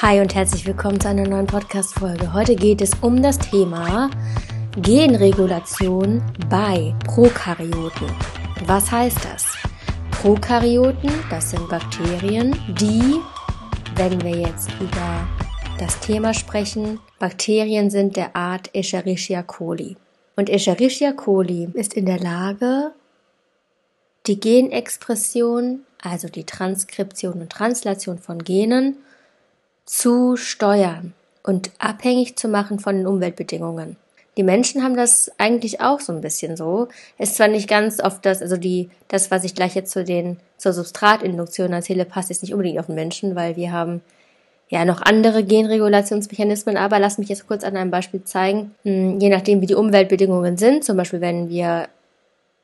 Hi und herzlich willkommen zu einer neuen Podcast-Folge. Heute geht es um das Thema Genregulation bei Prokaryoten. Was heißt das? Prokaryoten, das sind Bakterien, die, wenn wir jetzt über das Thema sprechen, Bakterien sind der Art Escherichia coli. Und Escherichia coli ist in der Lage, die Genexpression, also die Transkription und Translation von Genen, zu steuern und abhängig zu machen von den Umweltbedingungen. Die Menschen haben das eigentlich auch so ein bisschen so. Ist zwar nicht ganz oft das, also die, das, was ich gleich jetzt zu den, zur Substratinduktion erzähle, passt jetzt nicht unbedingt auf den Menschen, weil wir haben ja noch andere Genregulationsmechanismen, aber lass mich jetzt kurz an einem Beispiel zeigen. Hm, je nachdem, wie die Umweltbedingungen sind, zum Beispiel wenn wir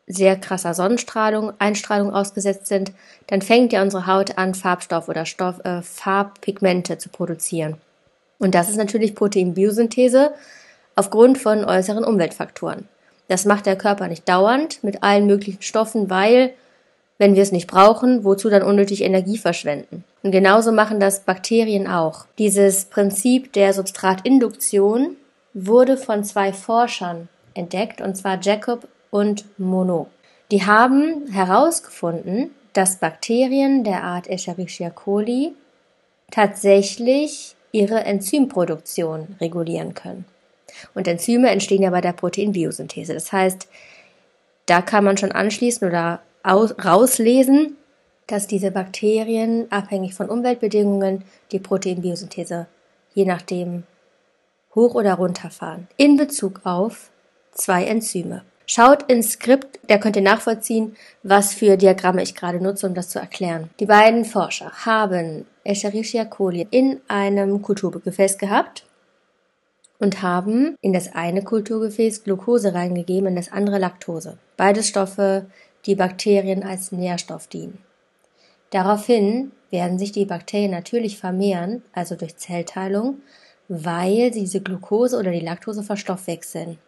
sehr krasser Sonnenstrahlung, Einstrahlung ausgesetzt sind, dann fängt ja unsere Haut an, Farbstoff oder Stoff, äh, Farbpigmente zu produzieren. Und das ist natürlich Proteinbiosynthese aufgrund von äußeren Umweltfaktoren. Das macht der Körper nicht dauernd mit allen möglichen Stoffen, weil, wenn wir es nicht brauchen, wozu dann unnötig Energie verschwenden? Und genauso machen das Bakterien auch. Dieses Prinzip der Substratinduktion wurde von zwei Forschern entdeckt, und zwar Jacob und Monod. Die haben herausgefunden, dass Bakterien der Art Escherichia coli tatsächlich ihre Enzymproduktion regulieren können. Und Enzyme entstehen ja bei der Proteinbiosynthese. Das heißt, da kann man schon anschließen oder aus, rauslesen, dass diese Bakterien abhängig von Umweltbedingungen die Proteinbiosynthese je nachdem hoch oder runter fahren. In Bezug auf zwei Enzyme. Schaut ins Skript, der könnt ihr nachvollziehen, was für Diagramme ich gerade nutze, um das zu erklären. Die beiden Forscher haben Escherichia coli in einem Kulturgefäß gehabt und haben in das eine Kulturgefäß Glucose reingegeben, in das andere Laktose. Beide Stoffe, die Bakterien als Nährstoff dienen. Daraufhin werden sich die Bakterien natürlich vermehren, also durch Zellteilung, weil sie diese Glucose oder die Laktose verstoffwechseln.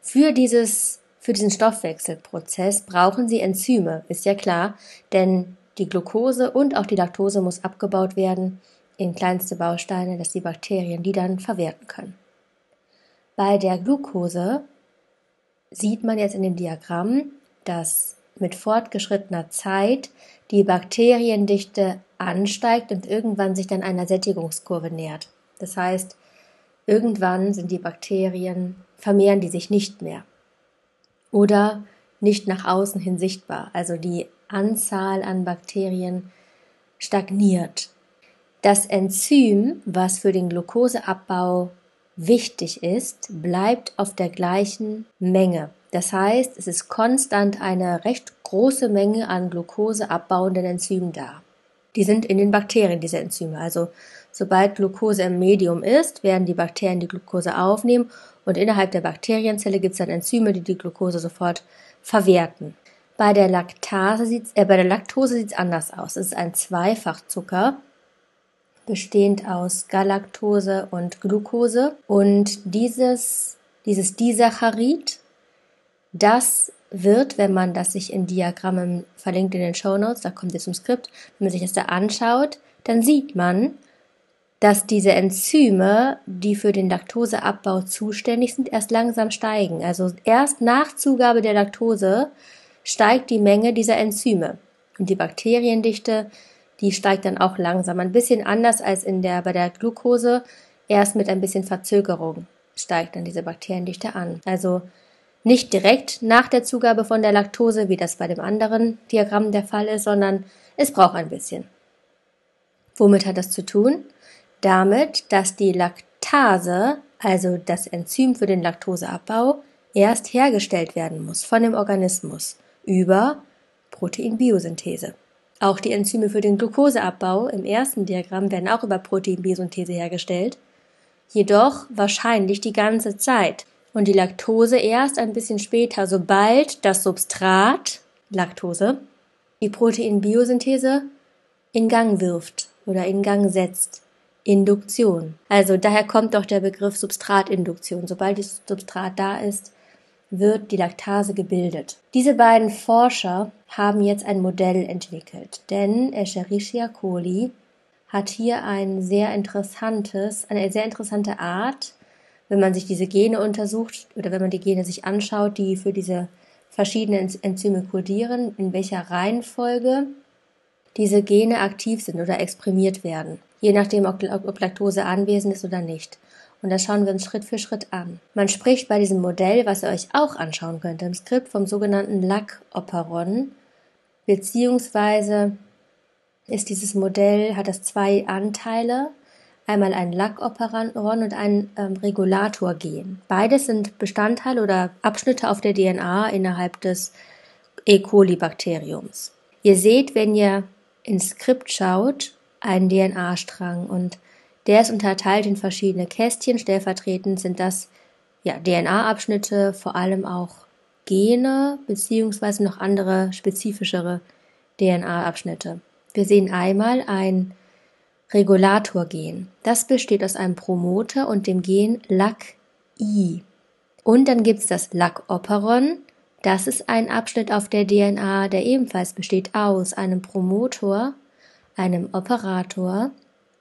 Für dieses, für diesen Stoffwechselprozess brauchen Sie Enzyme, ist ja klar, denn die Glucose und auch die Laktose muss abgebaut werden in kleinste Bausteine, dass die Bakterien die dann verwerten können. Bei der Glucose sieht man jetzt in dem Diagramm, dass mit fortgeschrittener Zeit die Bakteriendichte ansteigt und irgendwann sich dann einer Sättigungskurve nähert. Das heißt, irgendwann sind die Bakterien vermehren die sich nicht mehr. Oder nicht nach außen hin sichtbar. Also die Anzahl an Bakterien stagniert. Das Enzym, was für den Glukoseabbau wichtig ist, bleibt auf der gleichen Menge. Das heißt, es ist konstant eine recht große Menge an Glukoseabbauenden Enzymen da. Die sind in den Bakterien, diese Enzyme. Also sobald Glucose im Medium ist, werden die Bakterien die Glucose aufnehmen und innerhalb der Bakterienzelle gibt es dann Enzyme, die die Glucose sofort verwerten. Bei der, Laktase sieht's, äh, bei der Laktose sieht es anders aus. Es ist ein Zweifachzucker, bestehend aus Galaktose und Glucose. Und dieses, dieses Disaccharid, das wird, wenn man das sich in Diagrammen verlinkt in den Show Notes, da kommt jetzt zum Skript, wenn man sich das da anschaut, dann sieht man, dass diese Enzyme, die für den Laktoseabbau zuständig sind, erst langsam steigen. Also erst nach Zugabe der Laktose steigt die Menge dieser Enzyme. Und die Bakteriendichte, die steigt dann auch langsam. Ein bisschen anders als in der, bei der Glucose. Erst mit ein bisschen Verzögerung steigt dann diese Bakteriendichte an. Also nicht direkt nach der Zugabe von der Laktose, wie das bei dem anderen Diagramm der Fall ist, sondern es braucht ein bisschen. Womit hat das zu tun? Damit, dass die Laktase, also das Enzym für den Laktoseabbau, erst hergestellt werden muss von dem Organismus über Proteinbiosynthese. Auch die Enzyme für den Glukoseabbau im ersten Diagramm werden auch über Proteinbiosynthese hergestellt, jedoch wahrscheinlich die ganze Zeit und die Laktose erst ein bisschen später, sobald das Substrat Laktose die Proteinbiosynthese in Gang wirft oder in Gang setzt. Induktion. Also daher kommt doch der Begriff Substratinduktion. Sobald das Substrat da ist, wird die Laktase gebildet. Diese beiden Forscher haben jetzt ein Modell entwickelt, denn Escherichia coli hat hier ein sehr interessantes, eine sehr interessante Art, wenn man sich diese Gene untersucht oder wenn man die Gene sich anschaut, die für diese verschiedenen Enzyme kodieren, in welcher Reihenfolge diese Gene aktiv sind oder exprimiert werden, je nachdem, ob, ob Laktose anwesend ist oder nicht. Und das schauen wir uns Schritt für Schritt an. Man spricht bei diesem Modell, was ihr euch auch anschauen könnt im Skript, vom sogenannten Lack-Operon, beziehungsweise ist dieses Modell, hat das zwei Anteile, einmal ein Lackoperon und ein ähm, Regulatorgen. Beides sind Bestandteile oder Abschnitte auf der DNA innerhalb des E. coli-Bakteriums. Ihr seht, wenn ihr ins Skript schaut, einen DNA-Strang und der ist unterteilt in verschiedene Kästchen. Stellvertretend sind das ja, DNA-Abschnitte, vor allem auch Gene beziehungsweise noch andere spezifischere DNA-Abschnitte. Wir sehen einmal ein Regulatorgen. Das besteht aus einem Promoter und dem Gen LAC-I. Und dann gibt es das LAC-Operon. Das ist ein Abschnitt auf der DNA, der ebenfalls besteht aus einem Promotor, einem Operator,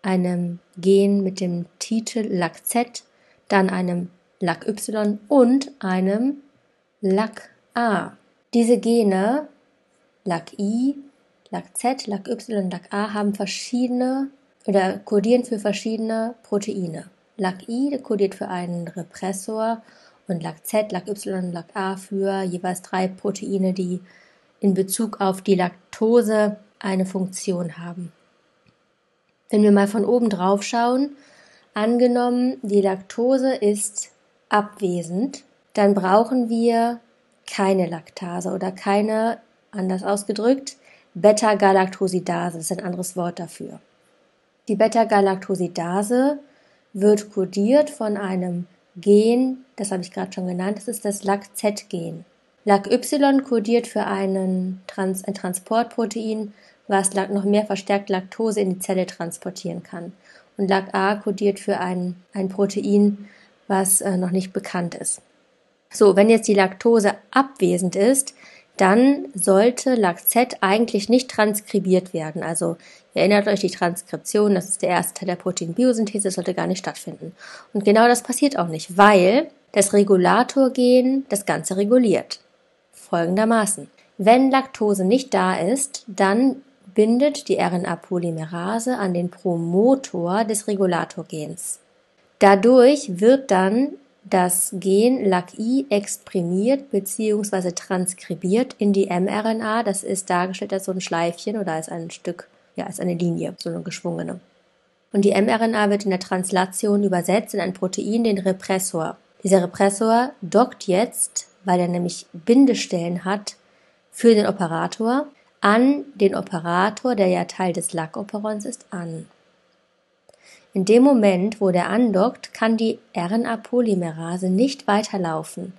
einem Gen mit dem Titel LAC-Z, dann einem LAC-Y und einem LAC-A. Diese Gene LAC-I, LAC-Z, LAC-Y, LAC-A haben verschiedene oder kodieren für verschiedene Proteine. LAC-I kodiert für einen Repressor und LAC-Z, LAC-Y, LAC-A für jeweils drei Proteine, die in Bezug auf die Laktose eine Funktion haben. Wenn wir mal von oben drauf schauen, angenommen, die Laktose ist abwesend, dann brauchen wir keine Laktase oder keine, anders ausgedrückt, Beta-Galactosidase, das ist ein anderes Wort dafür. Die Beta-Galactosidase wird kodiert von einem Gen, das habe ich gerade schon genannt, das ist das LAC-Z-Gen. LAC-Y kodiert für einen Trans ein Transportprotein, was noch mehr verstärkt Laktose in die Zelle transportieren kann. Und LAC-A kodiert für ein, ein Protein, was äh, noch nicht bekannt ist. So, wenn jetzt die Laktose abwesend ist, dann sollte LAC-Z eigentlich nicht transkribiert werden. Also erinnert euch die Transkription, das ist der erste Teil der Proteinbiosynthese, sollte gar nicht stattfinden. Und genau das passiert auch nicht, weil das Regulatorgen das Ganze reguliert. Folgendermaßen. Wenn Laktose nicht da ist, dann bindet die RNA-Polymerase an den Promotor des Regulatorgens. Dadurch wird dann das Gen LAC-I exprimiert bzw. transkribiert in die mRNA. Das ist dargestellt als so ein Schleifchen oder als ein Stück, ja, als eine Linie, so eine geschwungene. Und die mRNA wird in der Translation übersetzt in ein Protein, den Repressor. Dieser Repressor dockt jetzt, weil er nämlich Bindestellen hat, für den Operator an den Operator, der ja Teil des LAC-Operons ist, an. In dem Moment, wo der andockt, kann die RNA-Polymerase nicht weiterlaufen.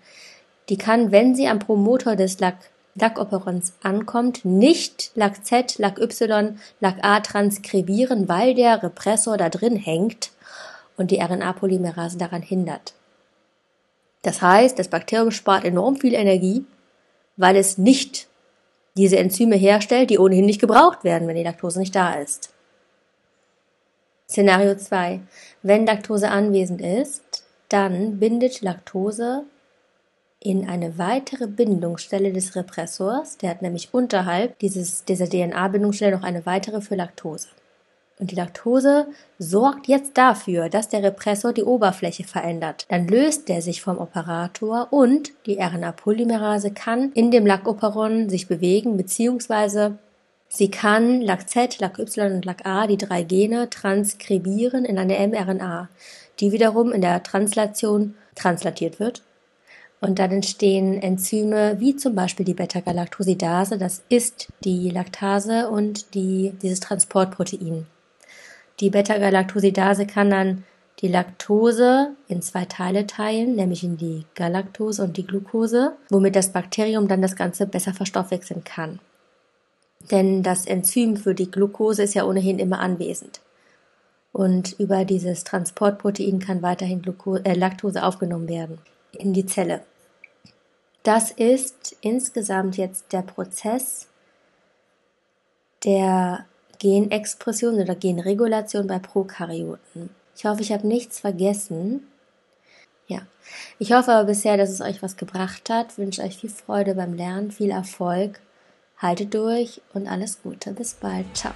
Die kann, wenn sie am Promotor des LAC-Operons ankommt, nicht LAC-Z, LAC-Y, LAC-A transkribieren, weil der Repressor da drin hängt und die RNA-Polymerase daran hindert. Das heißt, das Bakterium spart enorm viel Energie, weil es nicht diese Enzyme herstellt, die ohnehin nicht gebraucht werden, wenn die Laktose nicht da ist. Szenario 2. Wenn Laktose anwesend ist, dann bindet Laktose in eine weitere Bindungsstelle des Repressors. Der hat nämlich unterhalb dieses, dieser DNA-Bindungsstelle noch eine weitere für Laktose. Und die Laktose sorgt jetzt dafür, dass der Repressor die Oberfläche verändert. Dann löst der sich vom Operator und die RNA-Polymerase kann in dem Lackoperon sich bewegen bzw. Sie kann LAC-Z, LAC-Y und LAC-A, die drei Gene, transkribieren in eine mRNA, die wiederum in der Translation translatiert wird. Und dann entstehen Enzyme wie zum Beispiel die Beta-Galactosidase, das ist die Laktase und die, dieses Transportprotein. Die Beta-Galactosidase kann dann die Laktose in zwei Teile teilen, nämlich in die Galaktose und die Glucose, womit das Bakterium dann das Ganze besser verstoffwechseln kann. Denn das Enzym für die Glucose ist ja ohnehin immer anwesend. Und über dieses Transportprotein kann weiterhin Glucose, äh, Laktose aufgenommen werden in die Zelle. Das ist insgesamt jetzt der Prozess, der Genexpression oder Genregulation bei Prokaryoten. Ich hoffe, ich habe nichts vergessen. Ja, ich hoffe aber bisher, dass es euch was gebracht hat. Ich wünsche euch viel Freude beim Lernen, viel Erfolg. Haltet durch und alles Gute. Bis bald. Ciao.